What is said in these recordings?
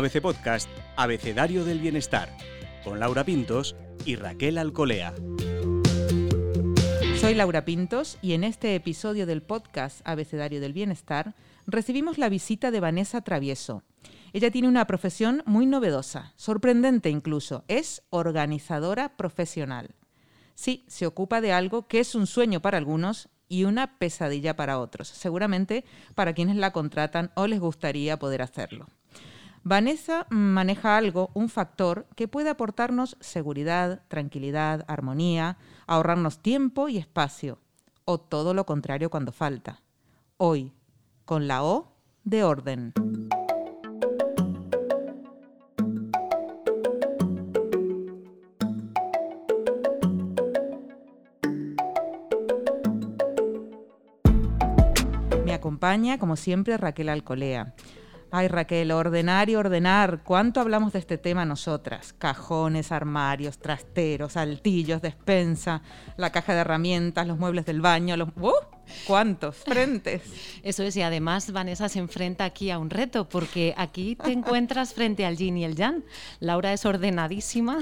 ABC Podcast, Abecedario del Bienestar, con Laura Pintos y Raquel Alcolea. Soy Laura Pintos y en este episodio del podcast Abecedario del Bienestar recibimos la visita de Vanessa Travieso. Ella tiene una profesión muy novedosa, sorprendente incluso, es organizadora profesional. Sí, se ocupa de algo que es un sueño para algunos y una pesadilla para otros, seguramente para quienes la contratan o les gustaría poder hacerlo. Vanessa maneja algo, un factor que puede aportarnos seguridad, tranquilidad, armonía, ahorrarnos tiempo y espacio, o todo lo contrario cuando falta. Hoy, con la O de orden. Me acompaña, como siempre, Raquel Alcolea. Ay, Raquel, ordenar y ordenar. ¿Cuánto hablamos de este tema nosotras? Cajones, armarios, trasteros, altillos, despensa, la caja de herramientas, los muebles del baño, los... ¡Uh! ¿Cuántos frentes? Eso es, y además Vanessa se enfrenta aquí a un reto, porque aquí te encuentras frente al yin y el yang. Laura es ordenadísima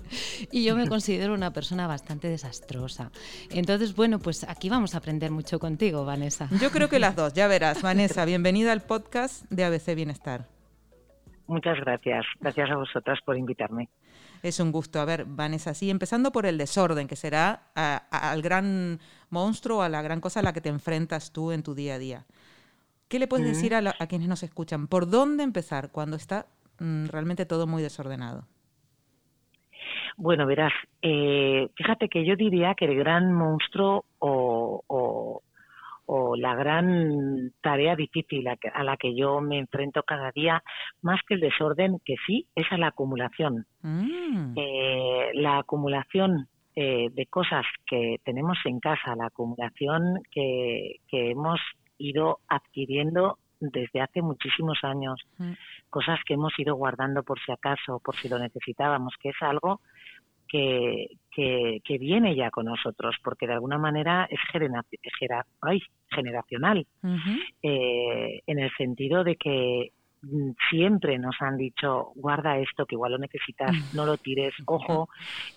y yo me considero una persona bastante desastrosa. Entonces, bueno, pues aquí vamos a aprender mucho contigo, Vanessa. Yo creo que las dos, ya verás. Vanessa, bienvenida al podcast de ABC Bienestar. Muchas gracias. Gracias a vosotras por invitarme. Es un gusto. A ver, Vanessa, sí, empezando por el desorden, que será al gran monstruo, a la gran cosa a la que te enfrentas tú en tu día a día. ¿Qué le puedes decir a, quienes nos escuchan? ¿Por dónde empezar cuando está mm, realmente todo muy desordenado? Bueno, verás, eh, fíjate que yo diría que el gran monstruo o, o la gran tarea difícil a, la que yo me enfrento cada día, más que el desorden, que sí, es a la acumulación. Mm. Eh, la acumulación eh, de cosas que tenemos en casa, la acumulación que, que hemos ido adquiriendo desde hace muchísimos años, mm. cosas que hemos ido guardando por si acaso, por si lo necesitábamos, que es algo que, que, viene ya con nosotros, porque de alguna manera es generacional, eh, en el sentido de que siempre nos han dicho guarda esto que igual lo necesitas no lo tires. Ojo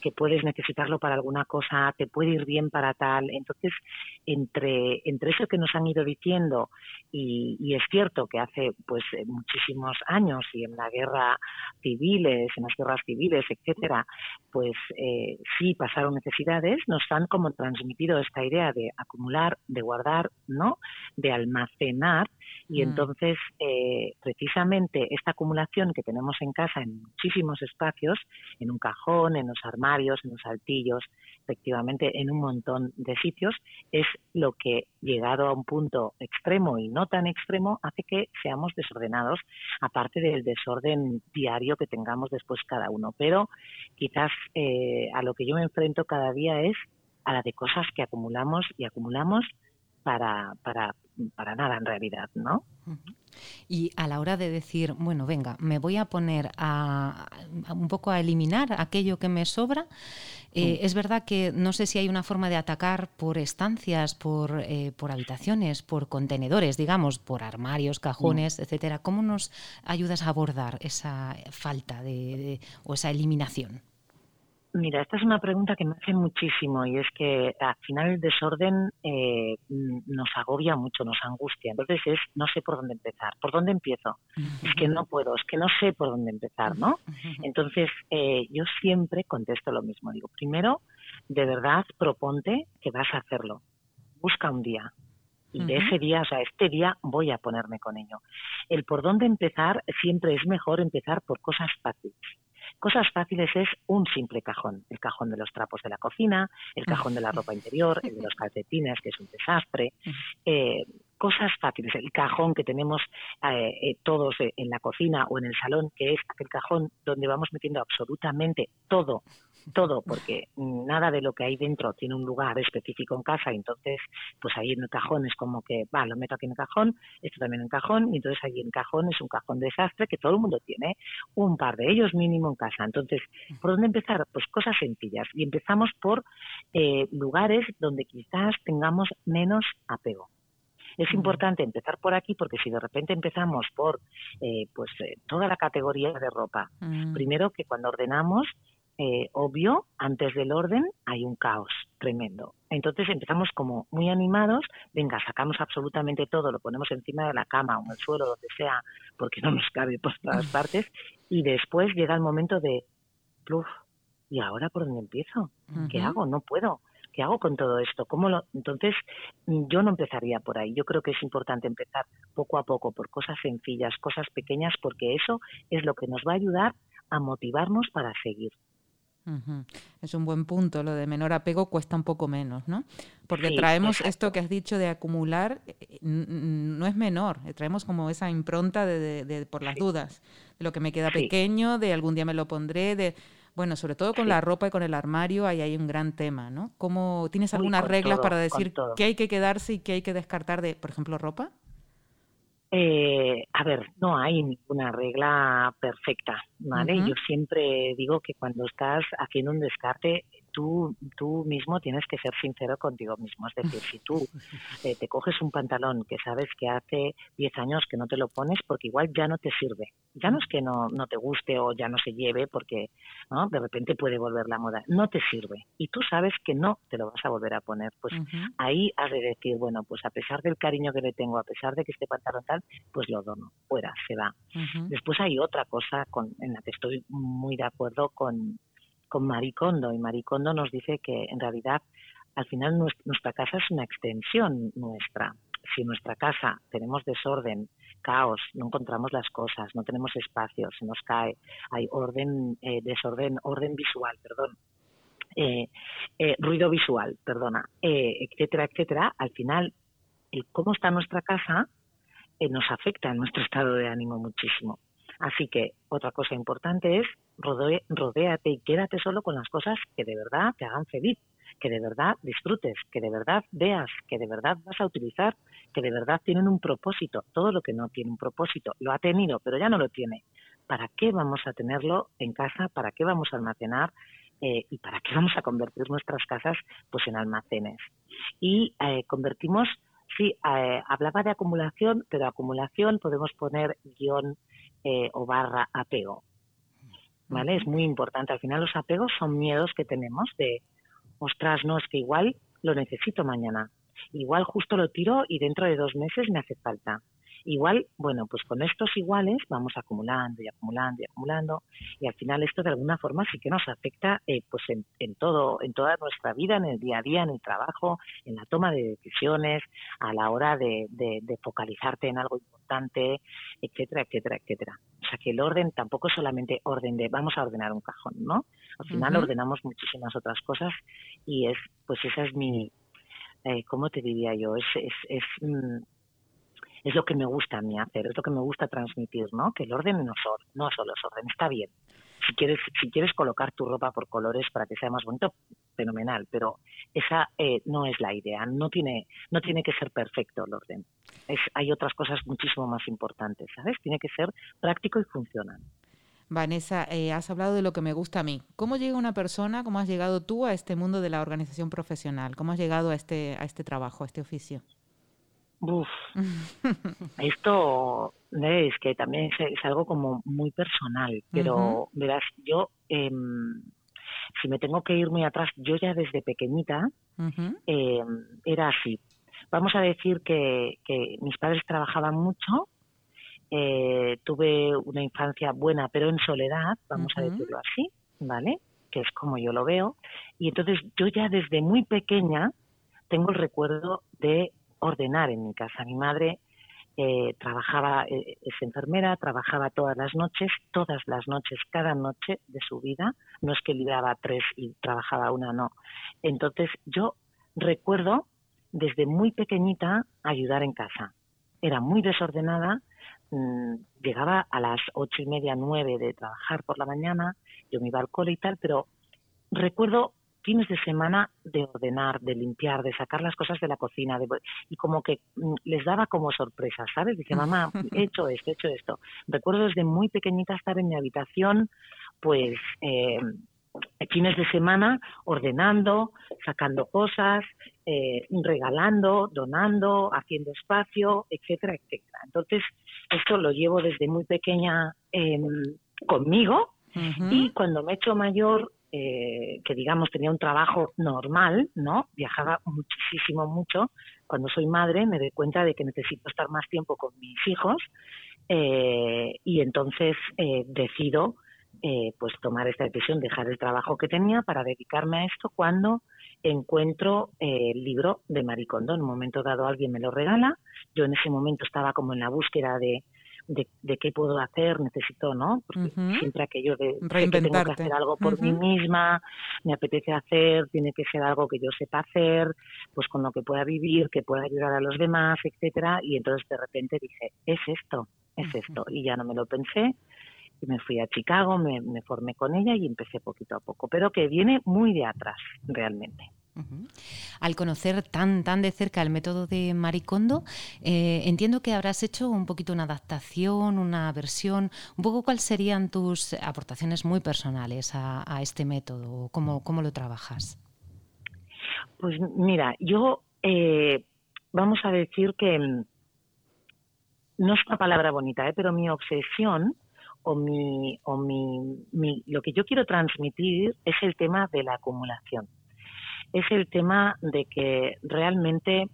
que puedes necesitarlo para alguna cosa te puede ir bien para tal entonces entre entre eso que nos han ido diciendo y, es cierto que hace pues eh, muchísimos años y en la guerra civiles en las guerras civiles etcétera pues eh, sí pasaron necesidades nos han como transmitido esta idea de acumular de guardar no de almacenar. Y mm. entonces eh, precisamente precisamente esta acumulación que tenemos en casa en muchísimos espacios, en un cajón, en los armarios, en los altillos, efectivamente en un montón de sitios, es lo que, llegado a un punto extremo y no tan extremo, hace que seamos desordenados, aparte del desorden diario que tengamos después cada uno. Pero quizás eh, a lo que yo me enfrento cada día es a la de cosas que acumulamos y acumulamos para, para, para nada en realidad, ¿no? Y a la hora de decir, bueno, venga, me voy a poner a, un poco a eliminar aquello que me sobra, eh, es verdad que no sé si hay una forma de atacar por estancias, por, eh, por habitaciones, por contenedores, digamos, por armarios, cajones, etcétera. ¿Cómo nos ayudas a abordar esa falta de, o esa eliminación? Mira, esta es una pregunta que me hace muchísimo y es que al final el desorden eh, nos agobia mucho, nos angustia. Entonces es, no sé por dónde empezar. ¿Por dónde empiezo? Es que no puedo, es que no sé por dónde empezar, ¿no? Entonces eh, yo siempre contesto lo mismo. Digo, primero, de verdad, proponte que vas a hacerlo. Busca un día, y de ese día, o sea, este día voy a ponerme con ello. El por dónde empezar siempre es mejor empezar por cosas fáciles. Cosas fáciles es un simple cajón, el cajón de los trapos de la cocina, el cajón de la ropa interior, el de los calcetines, que es un desastre, eh, cosas fáciles, el cajón que tenemos eh, eh, todos en la cocina o en el salón, que es aquel cajón donde vamos metiendo absolutamente todo todo, porque nada de lo que hay dentro tiene un lugar específico en casa, entonces, pues ahí en el cajón es como que, va, lo meto aquí en el cajón, esto también en el cajón, y entonces ahí en el cajón es un cajón desastre que todo el mundo tiene, un par de ellos mínimo en casa. Entonces, ¿por dónde empezar? Pues cosas sencillas, y empezamos por eh, lugares donde quizás tengamos menos apego. Es importante empezar por aquí porque si de repente empezamos por eh, pues eh, toda la categoría de ropa, Mm. primero que cuando ordenamos, eh, obvio, antes del orden hay un caos tremendo. Entonces empezamos como muy animados, venga, sacamos absolutamente todo, lo ponemos encima de la cama o en el suelo, donde sea, porque no nos cabe por todas partes, y después llega el momento de, pluf, ¿y ahora por dónde empiezo? ¿Qué hago? No puedo. ¿Qué hago con todo esto? ¿Cómo lo... Entonces, yo no empezaría por ahí. Yo creo que es importante empezar poco a poco por cosas sencillas, cosas pequeñas, porque eso es lo que nos va a ayudar a motivarnos para seguir. Es un buen punto, lo de menor apego cuesta un poco menos, ¿no? Porque Sí, traemos exacto. esto que has dicho de acumular, eh, n- no es menor, eh, traemos como esa impronta de, de- de- por las Sí. dudas, de lo que me queda Sí. pequeño, de algún día me lo pondré, de, bueno, sobre todo con Sí. la ropa y con el armario, ahí hay un gran tema, ¿no? ¿Cómo, ¿Tienes algunas reglas todo, para decir qué hay que quedarse y qué hay que descartar de, por ejemplo, ropa? Eh, a ver, no hay ninguna regla perfecta, ¿vale? Yo siempre digo que cuando estás haciendo un descarte, tú, tú mismo tienes que ser sincero contigo mismo. Es decir, si tú eh, te coges un pantalón que sabes que hace 10 años que no te lo pones porque igual ya no te sirve. Ya no es que no, no te guste o ya no se lleve porque ¿no? de repente puede volver la moda. No te sirve. Y tú sabes que no te lo vas a volver a poner. Pues ahí has de decir, bueno, pues a pesar del cariño que le tengo, a pesar de que este pantalón tal, pues lo dono, fuera, se va. Después hay otra cosa con, en la que estoy muy de acuerdo con, con Maricondo, y Maricondo nos dice que en realidad al final nues- nuestra casa es una extensión nuestra. Si en nuestra casa tenemos desorden, caos, no encontramos las cosas, no tenemos espacio, se nos cae, hay orden, eh, desorden, orden visual, perdón, eh, eh, ruido visual, perdona, eh, etcétera, etcétera, al final el cómo está nuestra casa eh, nos afecta en nuestro estado de ánimo muchísimo. Así que otra cosa importante es rodéate y quédate solo con las cosas que de verdad te hagan feliz, que de verdad disfrutes, que de verdad veas, que de verdad vas a utilizar, que de verdad tienen un propósito. Todo lo que no tiene un propósito lo ha tenido, pero ya no lo tiene. ¿Para qué vamos a tenerlo en casa? ¿Para qué vamos a almacenar? Eh, ¿Y para qué vamos a convertir nuestras casas pues en almacenes? Y eh, convertimos Sí, eh, hablaba de acumulación, pero acumulación podemos poner guion eh, o barra apego. ¿Vale? Es muy importante. Al final los apegos son miedos que tenemos de, ostras, no, es que igual lo necesito mañana. Igual justo lo tiro y dentro de dos meses me hace falta. Igual, bueno, pues con estos iguales vamos acumulando y acumulando y acumulando y al final esto de alguna forma sí que nos afecta eh, pues en, en todo, en toda nuestra vida, en el día a día, en el trabajo, en la toma de decisiones, a la hora de, de- de focalizarte en algo importante, etcétera, etcétera, etcétera. O sea que el orden tampoco es solamente orden de vamos a ordenar un cajón, ¿no? Al final ordenamos muchísimas otras cosas y es, pues esa es mi, eh, ¿cómo te diría yo? Es, es, es, mm, es lo que me gusta a mí hacer, es lo que me gusta transmitir, ¿no? Que el orden no, so- no solo es orden, está bien. Si quieres, si quieres colocar tu ropa por colores para que sea más bonito, fenomenal, pero esa eh, no es la idea, no tiene, no tiene que ser perfecto el orden. Es, hay otras cosas muchísimo más importantes, ¿sabes? Tiene que ser práctico y funcional. Vanessa, eh, has hablado de lo que me gusta a mí. ¿Cómo llega una persona, cómo has llegado tú a este mundo de la organización profesional? ¿Cómo has llegado a este, a este trabajo, a este oficio? Uf, esto es que también es, es algo como muy personal, pero verás, yo, em, si me tengo que ir muy atrás, yo ya desde pequeñita eh, era así. Vamos a decir que, que mis padres trabajaban mucho, eh, tuve una infancia buena, pero en soledad, vamos a decirlo así, ¿vale? Que es como yo lo veo. Y entonces yo ya desde muy pequeña tengo el recuerdo de ordenar en mi casa. Mi madre eh, trabajaba, eh, es enfermera, trabajaba todas las noches, todas las noches, cada noche de su vida. No es que libraba tres y trabajaba una, no. Entonces yo recuerdo desde muy pequeñita ayudar en casa. Era muy desordenada, mm, llegaba a las ocho y media, nueve de trabajar por la mañana, yo me iba al cole y tal, pero recuerdo fines de semana de ordenar, de limpiar, de sacar las cosas de la cocina, de, y como que mm, les daba como sorpresas, ¿sabes? Dice, mamá, he hecho esto, he hecho esto. Recuerdo desde muy pequeñita estar en mi habitación, pues eh, fines de semana ordenando, sacando cosas, eh, regalando, donando, haciendo espacio, etcétera, etcétera. Entonces, esto lo llevo desde muy pequeña em, conmigo y cuando me he hecho mayor, eh, que digamos tenía un trabajo normal, ¿no? Viajaba muchísimo, mucho. Cuando soy madre me doy cuenta de que necesito estar más tiempo con mis hijos eh, y entonces decido eh, pues tomar esta decisión, dejar el trabajo que tenía para dedicarme a esto cuando encuentro eh, el libro de Maricondo. En un momento dado alguien me lo regala, yo en ese momento estaba como en la búsqueda de, de, qué puedo hacer, necesito, ¿no? Porque siempre aquello de que tengo que hacer algo por mí misma, me apetece hacer, tiene que ser algo que yo sepa hacer, pues con lo que pueda vivir, que pueda ayudar a los demás, etcétera. Y entonces de repente dije, es esto, es esto. Y ya no me lo pensé me fui a Chicago, me, formé con ella y empecé poquito a poco, pero que viene muy de atrás realmente. Al conocer tan, tan de cerca el método de Maricondo, eh, entiendo que habrás hecho un poquito una adaptación, una versión. Un poco cuáles serían tus aportaciones muy personales a, este método, cómo, cómo lo trabajas. Pues mira, yo eh, vamos a decir que mm, no es una palabra bonita, ¿eh? pero mi obsesión o, mi, o mi, lo que yo quiero transmitir es el tema de la acumulación. Es el tema de que realmente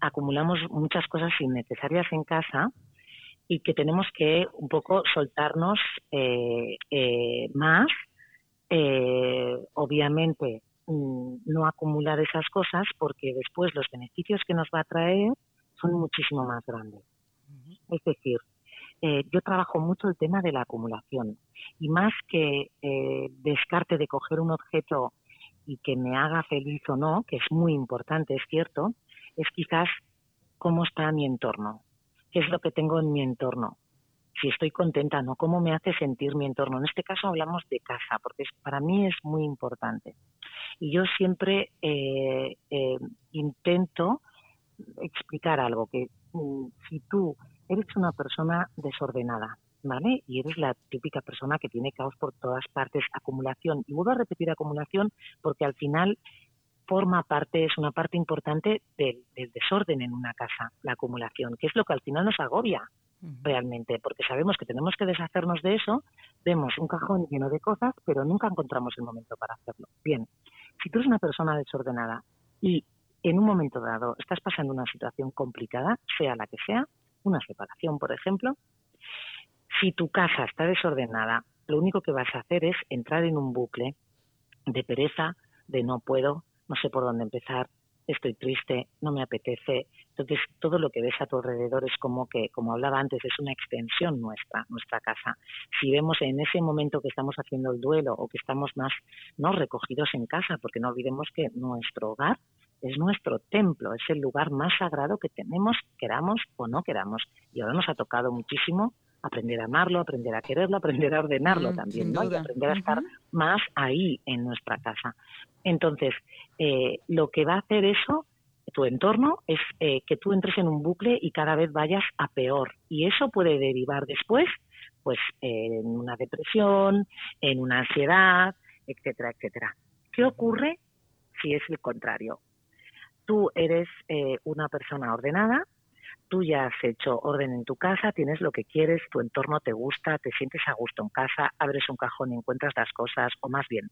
acumulamos muchas cosas innecesarias en casa y que tenemos que un poco soltarnos eh, eh, más, eh, obviamente mm, no acumular esas cosas porque después los beneficios que nos va a traer son muchísimo más grandes. Es decir, eh, yo trabajo mucho el tema de la acumulación y más que eh, descarte de coger un objeto y que me haga feliz o no, que es muy importante, es cierto, es quizás cómo está mi entorno, qué es lo que tengo en mi entorno, si estoy contenta, ¿no? ¿Cómo me hace sentir mi entorno? En este caso hablamos de casa, porque para mí es muy importante. Y yo siempre eh, intento explicar algo, que mm, si tú eres una persona desordenada, ¿vale? Y eres la típica persona que tiene caos por todas partes, acumulación. Y vuelvo a repetir acumulación porque al final forma parte, es una parte importante del, desorden en una casa, la acumulación, que es lo que al final nos agobia realmente, porque sabemos que tenemos que deshacernos de eso, vemos un cajón lleno de cosas, pero nunca encontramos el momento para hacerlo. Bien, si tú eres una persona desordenada y en un momento dado estás pasando una situación complicada, sea la que sea, una separación, por ejemplo, si tu casa está desordenada, lo único que vas a hacer es entrar en un bucle de pereza, de no puedo, no sé por dónde empezar, estoy triste, no me apetece. Entonces, todo lo que ves a tu alrededor es como que, como hablaba antes, es una extensión nuestra, nuestra casa. Si vemos en ese momento que estamos haciendo el duelo o que estamos más no recogidos en casa, porque no olvidemos que nuestro hogar es nuestro templo, es el lugar más sagrado que tenemos, queramos o no queramos. Y ahora nos ha tocado muchísimo aprender a amarlo, aprender a quererlo, aprender a ordenarlo mm, también, ¿no? Y aprender a estar más ahí en nuestra casa. Entonces, eh, lo que va a hacer eso, tu entorno, es eh, que tú entres en un bucle y cada vez vayas a peor. Y eso puede derivar después, pues, en una depresión, en una ansiedad, etcétera, etcétera. ¿Qué ocurre si es el contrario? tú eres eh, una persona ordenada, tú ya has hecho orden en tu casa, tienes lo que quieres, tu entorno te gusta, te sientes a gusto en casa, abres un cajón y encuentras las cosas, o más bien,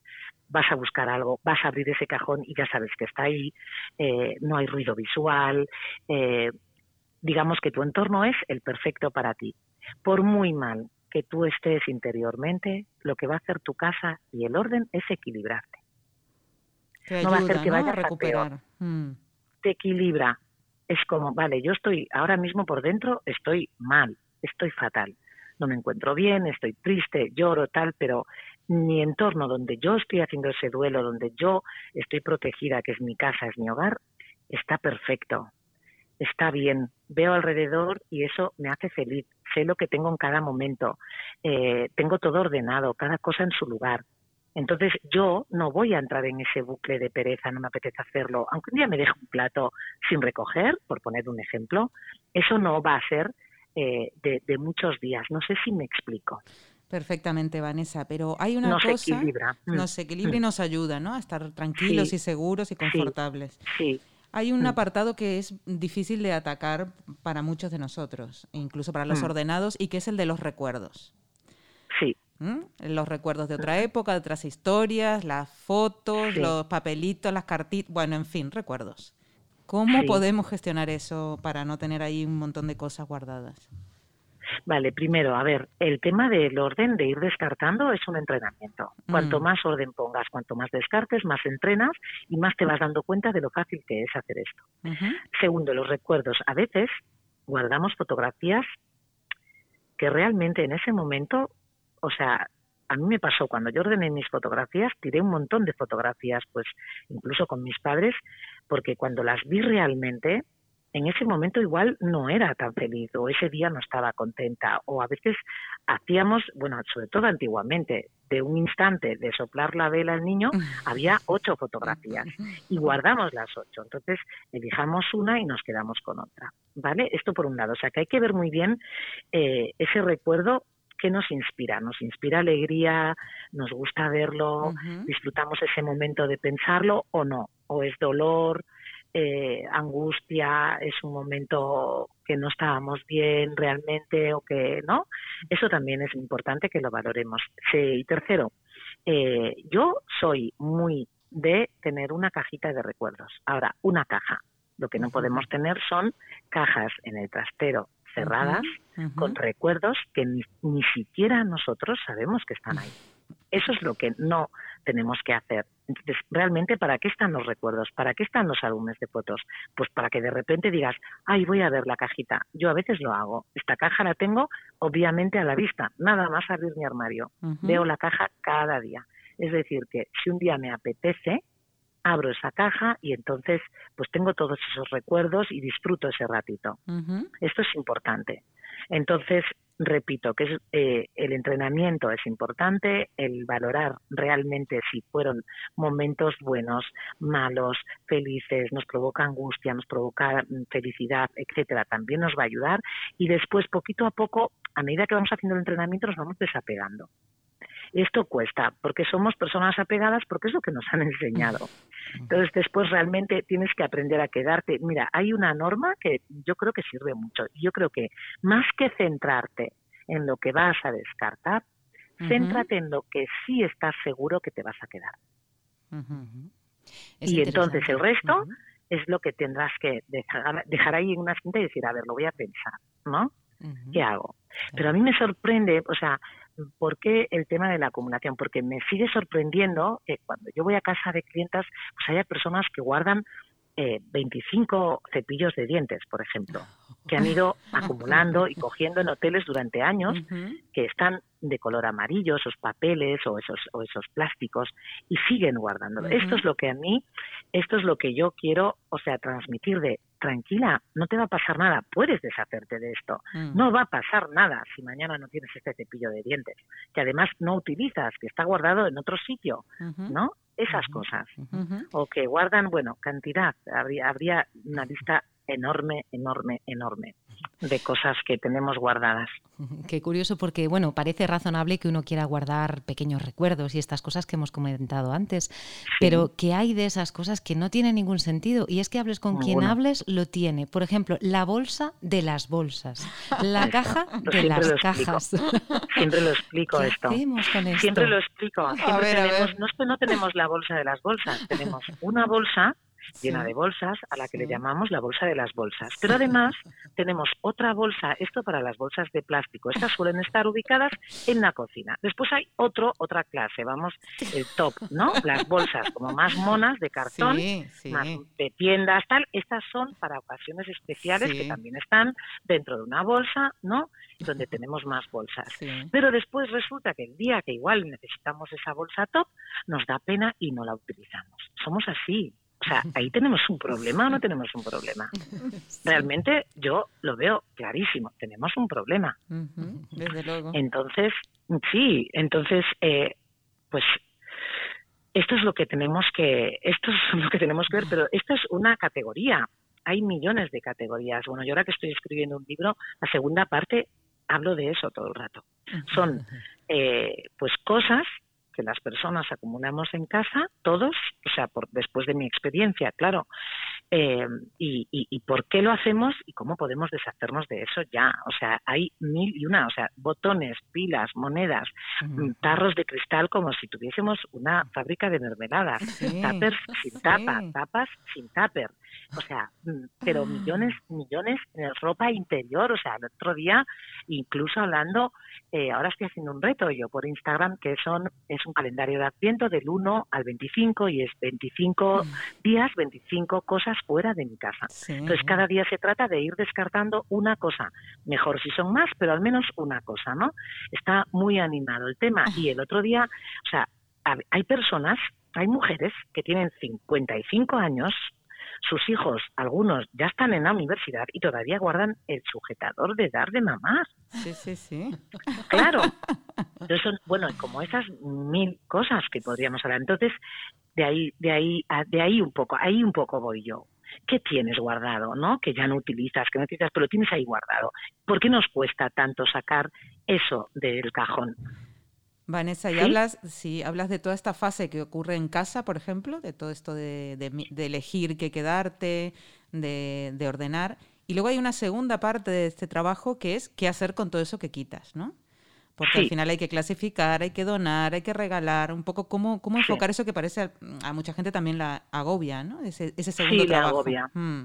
vas a buscar algo, vas a abrir ese cajón y ya sabes que está ahí, eh, no hay ruido visual, eh, digamos que tu entorno es el perfecto para ti. Por muy mal que tú estés interiormente, lo que va a hacer tu casa y el orden es equilibrarte. no va a hacer que vayas a recuperar. Mm equilibra. Es como, vale, yo estoy ahora mismo por dentro, estoy mal, estoy fatal. No me encuentro bien, estoy triste, lloro, tal, pero mi entorno donde yo estoy haciendo ese duelo, donde yo estoy protegida, que es mi casa, es mi hogar, está perfecto, está bien. Veo alrededor y eso me hace feliz. Sé lo que tengo en cada momento. Eh, tengo todo ordenado, cada cosa en su lugar. Entonces yo no voy a entrar en ese bucle de pereza, no me apetece hacerlo. Aunque un día me deje un plato sin recoger, por poner un ejemplo, eso no va a ser eh, de, muchos días. No sé si me explico. Perfectamente, Vanessa, pero hay una nos cosa... Equilibra. Mm. Nos equilibra y mm. nos ayuda, ¿no? A estar tranquilos y seguros y confortables. Sí. Hay un apartado que es difícil de atacar para muchos de nosotros, incluso para los ordenados, y que es el de los recuerdos. Los recuerdos de otra época, de otras historias, las fotos, los papelitos, las cartitas, bueno, en fin, recuerdos. ¿Cómo podemos gestionar eso para no tener ahí un montón de cosas guardadas? Vale, primero, a ver, el tema del orden de ir descartando es un entrenamiento. Cuanto mm. más orden pongas, cuanto más descartes, más entrenas y más te vas dando cuenta de lo fácil que es hacer esto. Segundo, los recuerdos. A veces guardamos fotografías que realmente en ese momento, o sea, a mí me pasó cuando yo ordené mis fotografías, tiré un montón de fotografías, pues incluso con mis padres, porque cuando las vi realmente, en ese momento igual no era tan feliz o ese día no estaba contenta o a veces hacíamos, bueno, sobre todo antiguamente, de un instante de soplar la vela al niño, había ocho fotografías y guardamos las ocho. Entonces, elijamos una y nos quedamos con otra. ¿Vale? Esto por un lado. O sea, que hay que ver muy bien eh, ese recuerdo que nos inspira. Nos inspira alegría, nos gusta verlo, disfrutamos ese momento de pensarlo o no. O es dolor, eh, angustia, es un momento que no estábamos bien realmente o que no. Eso también es importante que lo valoremos. Sí, y tercero, eh, yo soy muy de tener una cajita de recuerdos. Ahora, una caja. Lo que no podemos tener son cajas en el trastero cerradas con recuerdos que ni, ni siquiera nosotros sabemos que están ahí. Eso es lo que no tenemos que hacer. Entonces, realmente, ¿para qué están los recuerdos? ¿Para qué están los álbumes de fotos? Pues para que de repente digas, ay, voy a ver la cajita. Yo a veces lo hago. Esta caja la tengo, obviamente, a la vista. Nada más abrir mi armario. Veo la caja cada día. Es decir, que si un día me apetece, abro esa caja y entonces pues tengo todos esos recuerdos y disfruto ese ratito. Esto es importante. Entonces, repito que es, eh, el entrenamiento es importante, el valorar realmente si fueron momentos buenos, malos, felices, nos provoca angustia, nos provoca mm, felicidad, etcétera, también nos va a ayudar y después poquito a poco, a medida que vamos haciendo el entrenamiento, nos vamos desapegando. Esto cuesta, porque somos personas apegadas, porque es lo que nos han enseñado. Entonces, después realmente tienes que aprender a quedarte. Mira, hay una norma que yo creo que sirve mucho. Yo creo que más que centrarte en lo que vas a descartar, céntrate en lo que sí estás seguro que te vas a quedar. Y entonces el resto es lo que tendrás que dejar, dejar ahí en una cinta y decir, a ver, lo voy a pensar, ¿no? ¿Qué hago? Pero a mí me sorprende, o sea, ¿Por qué el tema de la acumulación? Porque me sigue sorprendiendo que cuando yo voy a casa de clientas, pues haya personas que guardan eh, 25 cepillos de dientes, por ejemplo, que han ido acumulando y cogiendo en hoteles durante años, que están de color amarillo, esos papeles o esos, o esos plásticos, y siguen guardándolo. Esto es lo que a mí, esto es lo que yo quiero, o sea, transmitir de tranquila, no te va a pasar nada, puedes deshacerte de esto, mm. no va a pasar nada si mañana no tienes este cepillo de dientes, que además no utilizas, que está guardado en otro sitio, ¿no? Esas cosas. O que guardan, bueno, cantidad, habría, habría una lista enorme, enorme, enorme de cosas que tenemos guardadas. Qué curioso porque, bueno, parece razonable que uno quiera guardar pequeños recuerdos y estas cosas que hemos comentado antes, pero que hay de esas cosas que no tienen ningún sentido y es que hables con quien hables lo tiene. Por ejemplo, la bolsa de las bolsas, la caja de las cajas. Siempre lo explico esto. Con esto. Siempre lo explico. No es que no tenemos la bolsa de las bolsas, tenemos una bolsa llena de bolsas, a la que le llamamos la bolsa de las bolsas. Pero además tenemos otra bolsa, esto para las bolsas de plástico. Estas suelen estar ubicadas en la cocina. Después hay otro, otra clase, vamos, el top, ¿no? Las bolsas como más monas de cartón, más de tiendas, tal. Estas son para ocasiones especiales que también están dentro de una bolsa, ¿no? Donde tenemos más bolsas. Pero después resulta que el día que igual necesitamos esa bolsa top, nos da pena y no la utilizamos. Somos así, o sea, ahí tenemos un problema o no tenemos un problema. Realmente yo lo veo clarísimo, tenemos un problema. Desde luego. Entonces, sí, entonces, eh, pues esto es lo que tenemos que, esto es lo que tenemos que ver, pero esto es una categoría. Hay millones de categorías. Bueno, yo ahora que estoy escribiendo un libro, la segunda parte hablo de eso todo el rato. Son eh, pues cosas que las personas acumulamos en casa, todos, o sea, por, después de mi experiencia, claro, eh, y, y, por qué lo hacemos y cómo podemos deshacernos de eso ya. O sea, hay mil y una, o sea, botones, pilas, monedas, mm, tarros de cristal como si tuviésemos una fábrica de mermeladas, tuppers sin tapa, tapas sin tupper. O sea, mm, pero ah. millones, millones en ropa interior. O sea, el otro día, incluso hablando, eh, ahora estoy haciendo un reto yo por Instagram, que son es un calendario de Adviento del 1 al 25 y es 25 mm. días, 25 cosas fuera de mi casa. Entonces, cada día se trata de ir descartando una cosa. Mejor si son más, pero al menos una cosa, ¿no? Está muy animado el tema. Y el otro día, o sea, hay personas, hay mujeres que tienen 55 años sus hijos, algunos ya están en la universidad y todavía guardan el sujetador de dar de mamás. Sí, sí, sí. Claro. Entonces, bueno, como esas mil cosas que podríamos hablar. Entonces, de ahí, de ahí, de ahí un poco, ahí un poco voy yo. ¿Qué tienes guardado, no? Que ya no utilizas, que no utilizas, pero tienes ahí guardado. ¿Por qué nos cuesta tanto sacar eso del cajón? Vanessa, y hablas, si hablas de toda esta fase que ocurre en casa, por ejemplo, de todo esto de, elegir qué quedarte, de, ordenar. Y luego hay una segunda parte de este trabajo que es qué hacer con todo eso que quitas, ¿no? Porque al final hay que clasificar, hay que donar, hay que regalar, un poco cómo, cómo enfocar eso que parece a, mucha gente también la agobia, ¿no? Ese, ese segundo sí, trabajo. agobia. Mm.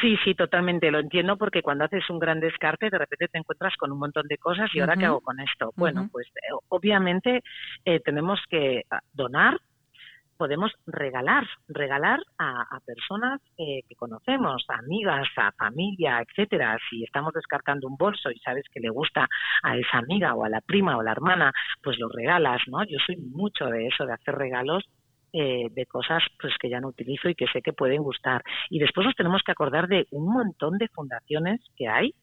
Sí, sí, totalmente, lo entiendo porque cuando haces un gran descarte de repente te encuentras con un montón de cosas y ahora qué hago con esto. Bueno, pues eh, obviamente eh, tenemos que ah, donar, podemos regalar, regalar a, personas eh, que conocemos, a amigas, a familia, etcétera. Si estamos descartando un bolso y sabes que le gusta a esa amiga o a la prima o a la hermana, pues lo regalas, ¿no? Yo soy mucho de eso, de hacer regalos eh, de cosas pues que ya no utilizo y que sé que pueden gustar. Y después nos tenemos que acordar de un montón de fundaciones que hay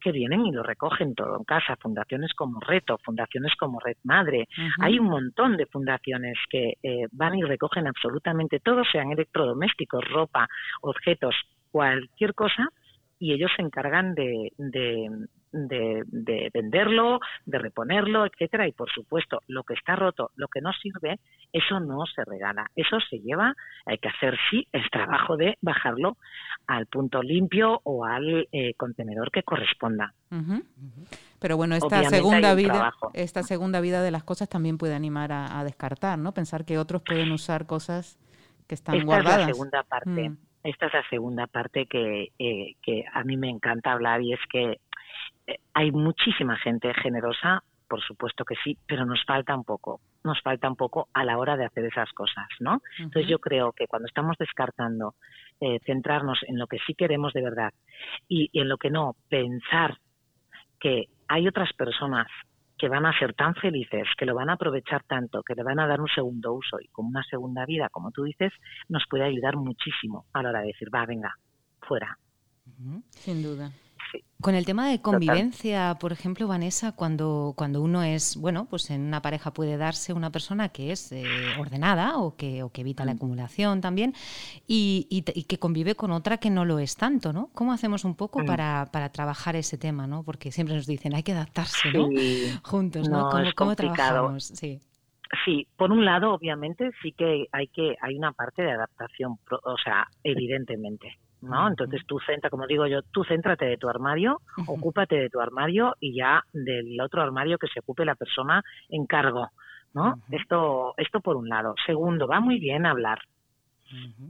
que vienen y lo recogen todo en casa, fundaciones como Reto, fundaciones como Red Madre. Hay un montón de fundaciones que eh, van y recogen absolutamente todo, sean electrodomésticos, ropa, objetos, cualquier cosa, y ellos se encargan de, de, venderlo, de reponerlo, etcétera. Y por supuesto, lo que está roto, lo que no sirve, eso no se regala. Eso se lleva, hay que hacer sí el trabajo de bajarlo al punto limpio o al eh, contenedor que corresponda. Pero bueno, esta segunda vida, esta segunda vida de las cosas también puede animar a, descartar, ¿no? Pensar que otros pueden usar cosas que están guardadas. Es la segunda parte. Mm. Esta es la segunda parte que, eh, que a mí me encanta hablar y es que hay muchísima gente generosa, por supuesto que sí, pero nos falta un poco, nos falta un poco a la hora de hacer esas cosas, ¿no? Entonces yo creo que cuando estamos descartando, eh, centrarnos en lo que sí queremos de verdad y, en lo que no, pensar que hay otras personas que van a ser tan felices, que lo van a aprovechar tanto, que le van a dar un segundo uso y como una segunda vida, como tú dices, nos puede ayudar muchísimo a la hora de decir, va, venga, fuera. Sin duda. Con el tema de convivencia, por ejemplo, Vanessa, cuando, cuando uno es, bueno, pues en una pareja puede darse una persona que es eh, ordenada o que, o que evita la mm. acumulación también y, que convive con otra que no lo es tanto, ¿no? ¿Cómo hacemos un poco mm. para, para, trabajar ese tema, ¿no? Porque siempre nos dicen, hay que adaptarse, ¿no? Juntos, ¿no? ¿Cómo, trabajamos? Sí. Sí, por un lado, obviamente, sí que hay que hay una parte de adaptación, o sea, evidentemente. ¿No? Entonces tú centra, como digo yo, tú céntrate de tu armario, ocúpate de tu armario y ya del otro armario que se ocupe la persona en cargo, ¿no? Esto, esto por un lado. Segundo, va muy bien hablar.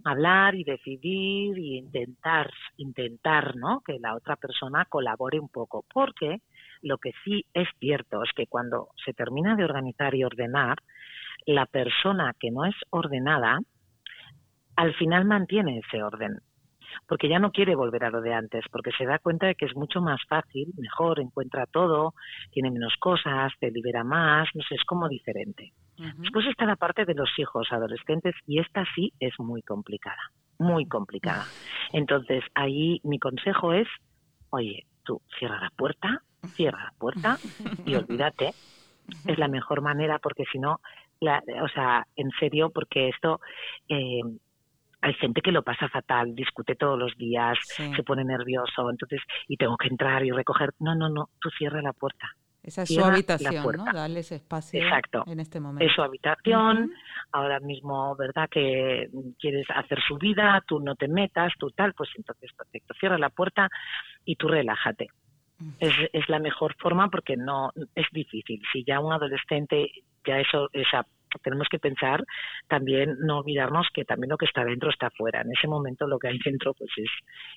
Hablar y decidir y intentar, intentar, ¿no? Que la otra persona colabore un poco, porque lo que sí es cierto es que cuando se termina de organizar y ordenar, la persona que no es ordenada, al final mantiene ese orden porque ya no quiere volver a lo de antes, porque se da cuenta de que es mucho más fácil, mejor, encuentra todo, tiene menos cosas, te libera más, no sé, es como diferente. Después está la parte de los hijos adolescentes y esta sí es muy complicada, muy complicada. Entonces, ahí mi consejo es, oye, tú cierra la puerta, cierra la puerta y olvídate. Es la mejor manera porque si no, o sea, en serio, porque esto... Eh, hay gente que lo pasa fatal, discute todos los días, se pone nervioso, entonces, y tengo que entrar y recoger. No, no, no, tú cierra la puerta. Esa es su habitación, ¿no? Darle ese espacio Exacto. en este momento. Es su habitación, ahora mismo, ¿verdad? Que quieres hacer su vida, tú no te metas, tú tal, pues entonces perfecto, cierra la puerta y tú relájate. Es, es la mejor forma porque no es difícil. Si ya un adolescente ya eso esa tenemos que pensar también, no olvidarnos que también lo que está dentro está fuera. En ese momento lo que hay dentro pues es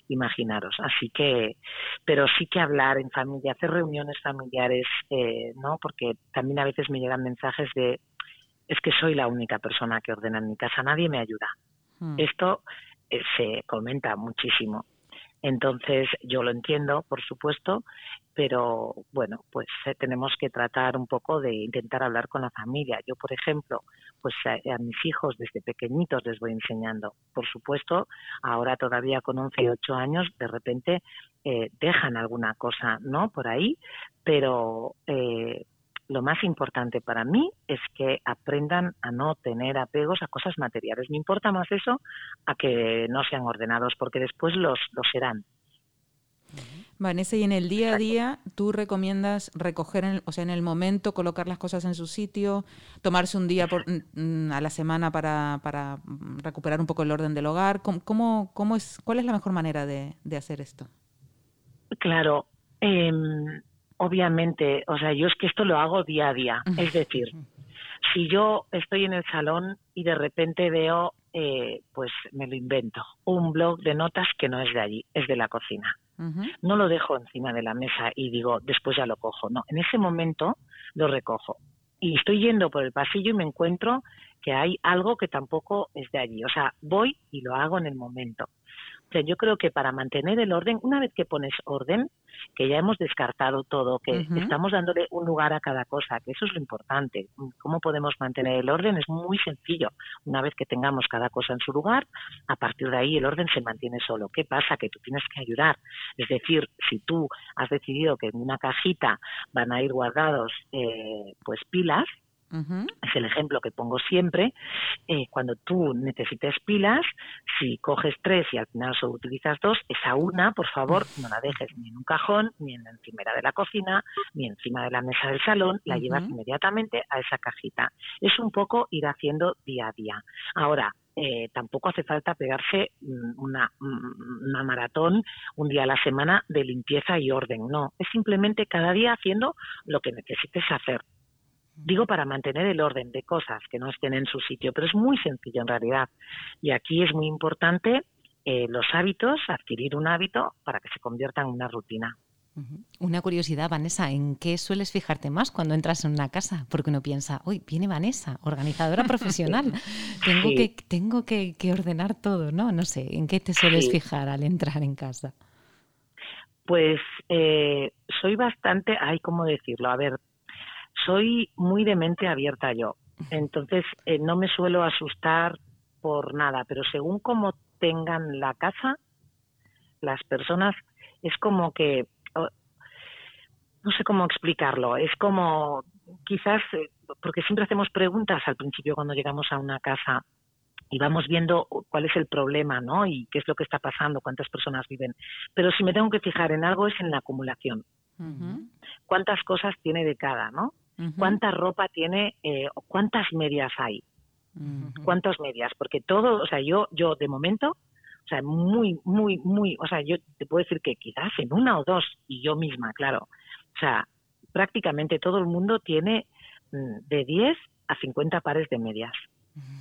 imaginaros. Así que, pero sí que hablar en familia, hacer reuniones familiares, eh, ¿no? Porque también a veces me llegan mensajes de, es que soy la única persona que ordena en mi casa, nadie me ayuda. Hmm. Esto eh, se comenta muchísimo. Entonces, yo lo entiendo, por supuesto, pero bueno, pues eh, tenemos que tratar un poco de intentar hablar con la familia. Yo, por ejemplo, pues a, mis hijos desde pequeñitos les voy enseñando. Por supuesto, ahora todavía con 11 y 8 años, de repente eh, dejan alguna cosa, ¿no? Por ahí, pero eh, lo más importante para mí es que aprendan a no tener apegos a cosas materiales. Me importa más eso a que no sean ordenados, porque después los, los serán. Vanessa, y en el día a día, ¿tú recomiendas recoger, en, o sea, en el momento, colocar las cosas en su sitio, tomarse un día por, mm, a la semana para, para, recuperar un poco el orden del hogar? ¿Cómo, cómo, es, ¿Cuál es la mejor manera de, de hacer esto? Claro, eh, obviamente, o sea, yo es que esto lo hago día a día. Es decir, si yo estoy en el salón y de repente veo, eh, pues me lo invento, un blog de notas que no es de allí, es de la cocina. No lo dejo encima de la mesa y digo, después ya lo cojo. No, en ese momento lo recojo. Y estoy yendo por el pasillo y me encuentro que hay algo que tampoco es de allí. O sea, voy y lo hago en el momento yo creo que para mantener el orden, una vez que pones orden, que ya hemos descartado todo, que estamos dándole un lugar a cada cosa, que eso es lo importante. ¿Cómo podemos mantener el orden? Es muy sencillo. Una vez que tengamos cada cosa en su lugar, a partir de ahí el orden se mantiene solo. ¿Qué pasa? Que tú tienes que ayudar. Es decir, si tú has decidido que en una cajita van a ir guardados eh, pues pilas, es el ejemplo que pongo siempre. Eh, cuando tú necesites pilas, si coges tres y al final solo utilizas dos, esa una, por favor, no la dejes ni en un cajón, ni en la encimera de la cocina, ni encima de la mesa del salón, la llevas inmediatamente a esa cajita. Es un poco ir haciendo día a día. Ahora, eh, tampoco hace falta pegarse mm, una, mm, una, maratón un día a la semana de limpieza y orden, no, es simplemente cada día haciendo lo que necesites hacer. Digo para mantener el orden de cosas que no estén en su sitio, pero es muy sencillo en realidad. Y aquí es muy importante eh, los hábitos, adquirir un hábito para que se convierta en una rutina. Una curiosidad, Vanessa, ¿en qué sueles fijarte más cuando entras en una casa? Porque uno piensa, uy, viene Vanessa, organizadora profesional, tengo, que, tengo que, ordenar todo, ¿no? No sé, ¿en qué te sueles fijar al entrar en casa? Pues eh, soy bastante, ay, ¿cómo decirlo? A ver, soy muy de mente abierta yo. Entonces, eh, no me suelo asustar por nada, pero según cómo tengan la casa, las personas, es como que, no sé cómo explicarlo, es como quizás, eh, porque siempre hacemos preguntas al principio cuando llegamos a una casa y vamos viendo cuál es el problema, ¿no? Y qué es lo que está pasando, cuántas personas viven. Pero si me tengo que fijar en algo es en la acumulación. ¿Cuántas cosas tiene de cada, no? Cuánta ropa tiene, eh, cuántas medias hay, cuántas medias, porque todo, o sea, yo, yo de momento, o sea, muy, muy, muy, o sea, yo te puedo decir que quizás en una o dos, y yo misma, claro, o sea, prácticamente todo el mundo tiene mm, de 10 a 50 pares de medias.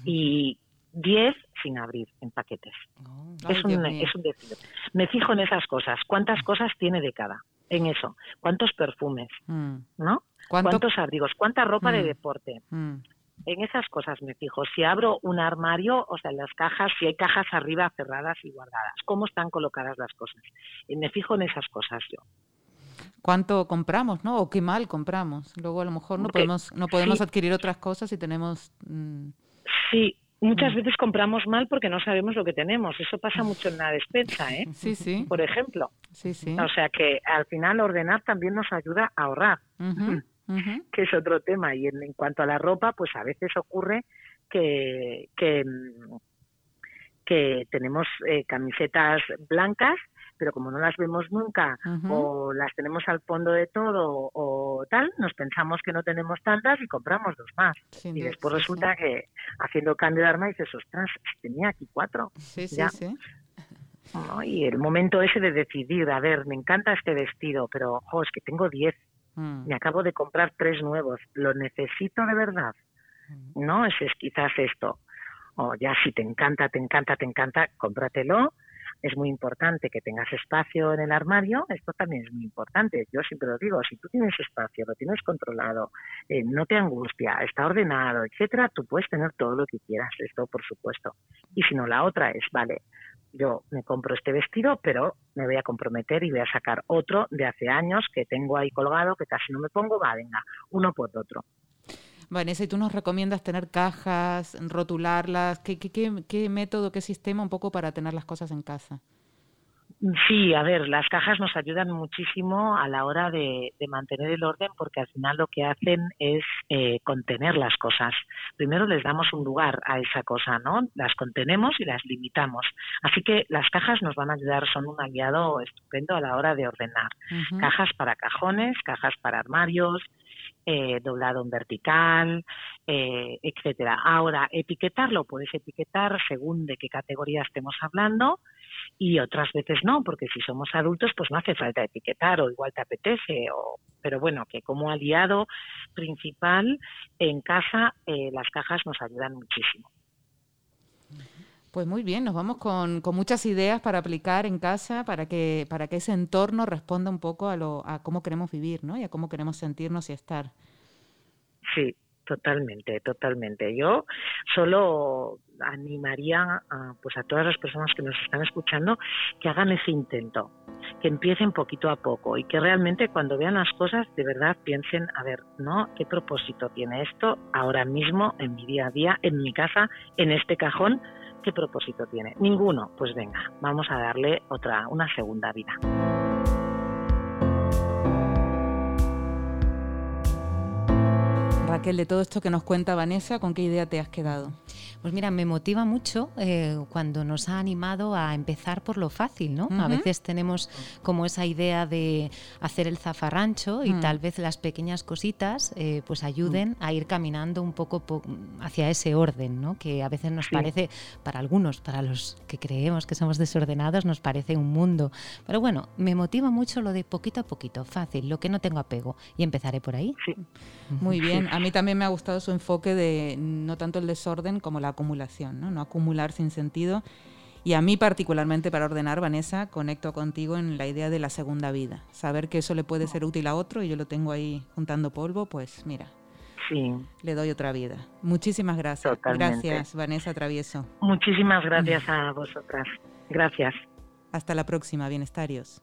Y 10 sin abrir en paquetes. Oh, es, un, es un decir. Me fijo en esas cosas. ¿Cuántas cosas tiene de cada? En eso. ¿Cuántos perfumes? Mm. ¿No? ¿Cuántos abrigos? ¿Cuánta ropa de mm. deporte? Mm. En esas cosas me fijo. Si abro un armario, o sea, las cajas, si hay cajas arriba cerradas y guardadas, cómo están colocadas las cosas. Y me fijo en esas cosas yo. ¿Cuánto compramos, no? O qué mal compramos. Luego a lo mejor no podemos, no podemos adquirir otras cosas y tenemos. Mm, sí, Muchas veces compramos mal porque no sabemos lo que tenemos. Eso pasa mucho en la despensa, ¿eh? Sí, sí. Por ejemplo. Sí, sí. O sea que al final ordenar también nos ayuda a ahorrar que es otro tema. Y en, cuanto a la ropa, pues a veces ocurre que, que, que tenemos eh, camisetas blancas pero como no las vemos nunca o las tenemos al fondo de todo o tal, nos pensamos que no tenemos tantas y compramos dos más. y después resulta que haciendo cambio de arma dices, ostras, tenía aquí cuatro. Sí, sí, sí. Y el momento ese de decidir, a ver, me encanta este vestido, pero ojo, es que tengo diez. Mm. Me acabo de comprar tres nuevos. ¿Lo necesito de verdad? Mm. No, ese es quizás esto. O ya si te encanta, te encanta, te encanta, cómpratelo es muy importante que tengas espacio en el armario, esto también es muy importante. Yo siempre lo digo, si tú tienes espacio, lo tienes controlado, eh, no te angustia, está ordenado, etcétera, tú puedes tener todo lo que quieras, esto por supuesto. Y si no, la otra es, vale, yo me compro este vestido, pero me voy a comprometer y voy a sacar otro de hace años que tengo ahí colgado, que casi no me pongo, va, venga, uno por otro. Vanessa, ¿y tú nos recomiendas tener cajas, rotularlas? ¿Qué, qué, método, qué sistema un poco para tener las cosas en casa? Sí, a ver, las cajas nos ayudan muchísimo a la hora de, mantener el orden porque al final lo que hacen es eh, contener las cosas. Primero les damos un lugar a esa cosa, ¿no? Las contenemos y las limitamos. Así que las cajas nos van a ayudar, son un aliado estupendo a la hora de ordenar. Cajas para cajones, cajas para armarios, eh, doblado en vertical, eh, etcétera. Ahora, etiquetarlo puedes etiquetar según de qué categoría estemos hablando y otras veces no, porque si somos adultos pues no hace falta etiquetar o igual te apetece, o, pero bueno, que como aliado principal en casa eh, las cajas nos ayudan muchísimo. Pues muy bien, nos vamos con, con, muchas ideas para aplicar en casa para que, para que ese entorno responda un poco a, lo, a cómo queremos vivir ¿no? y a cómo queremos sentirnos y estar. Sí, totalmente, totalmente. Yo solo animaría a, pues a todas las personas que nos están escuchando que hagan ese intento, que empiecen poquito a poco y que realmente cuando vean las cosas de verdad piensen, a ver, ¿no? ¿Qué propósito tiene esto ahora mismo en mi día a día, en mi casa, en este cajón? ¿Qué propósito tiene? Ninguno. Pues venga, vamos a darle otra, una segunda vida. Raquel, de todo esto que nos cuenta Vanessa, ¿con qué idea te has quedado? Pues mira, me motiva mucho eh, cuando nos ha animado a empezar por lo fácil, ¿no? A veces tenemos como esa idea de hacer el zafarrancho y mm. tal vez las pequeñas cositas eh, pues ayuden mm. a ir caminando un poco hacia ese orden, ¿no? Que a veces nos parece, para algunos, para los que creemos que somos desordenados, nos parece un mundo. Pero bueno, me motiva mucho lo de poquito a poquito, fácil, lo que no tengo apego. Y empezaré por ahí. Muy bien. A mí también me ha gustado su enfoque de no tanto el desorden como la acumulación, ¿no? no acumular sin sentido. Y a mí particularmente para ordenar, Vanessa, conecto contigo en la idea de la segunda vida. Saber que eso le puede ser útil a otro y yo lo tengo ahí juntando polvo, pues mira, sí. le doy otra vida. Muchísimas gracias. Gracias, Vanessa Travieso. Muchísimas gracias a vosotras. Gracias. Hasta la próxima, bienestarios.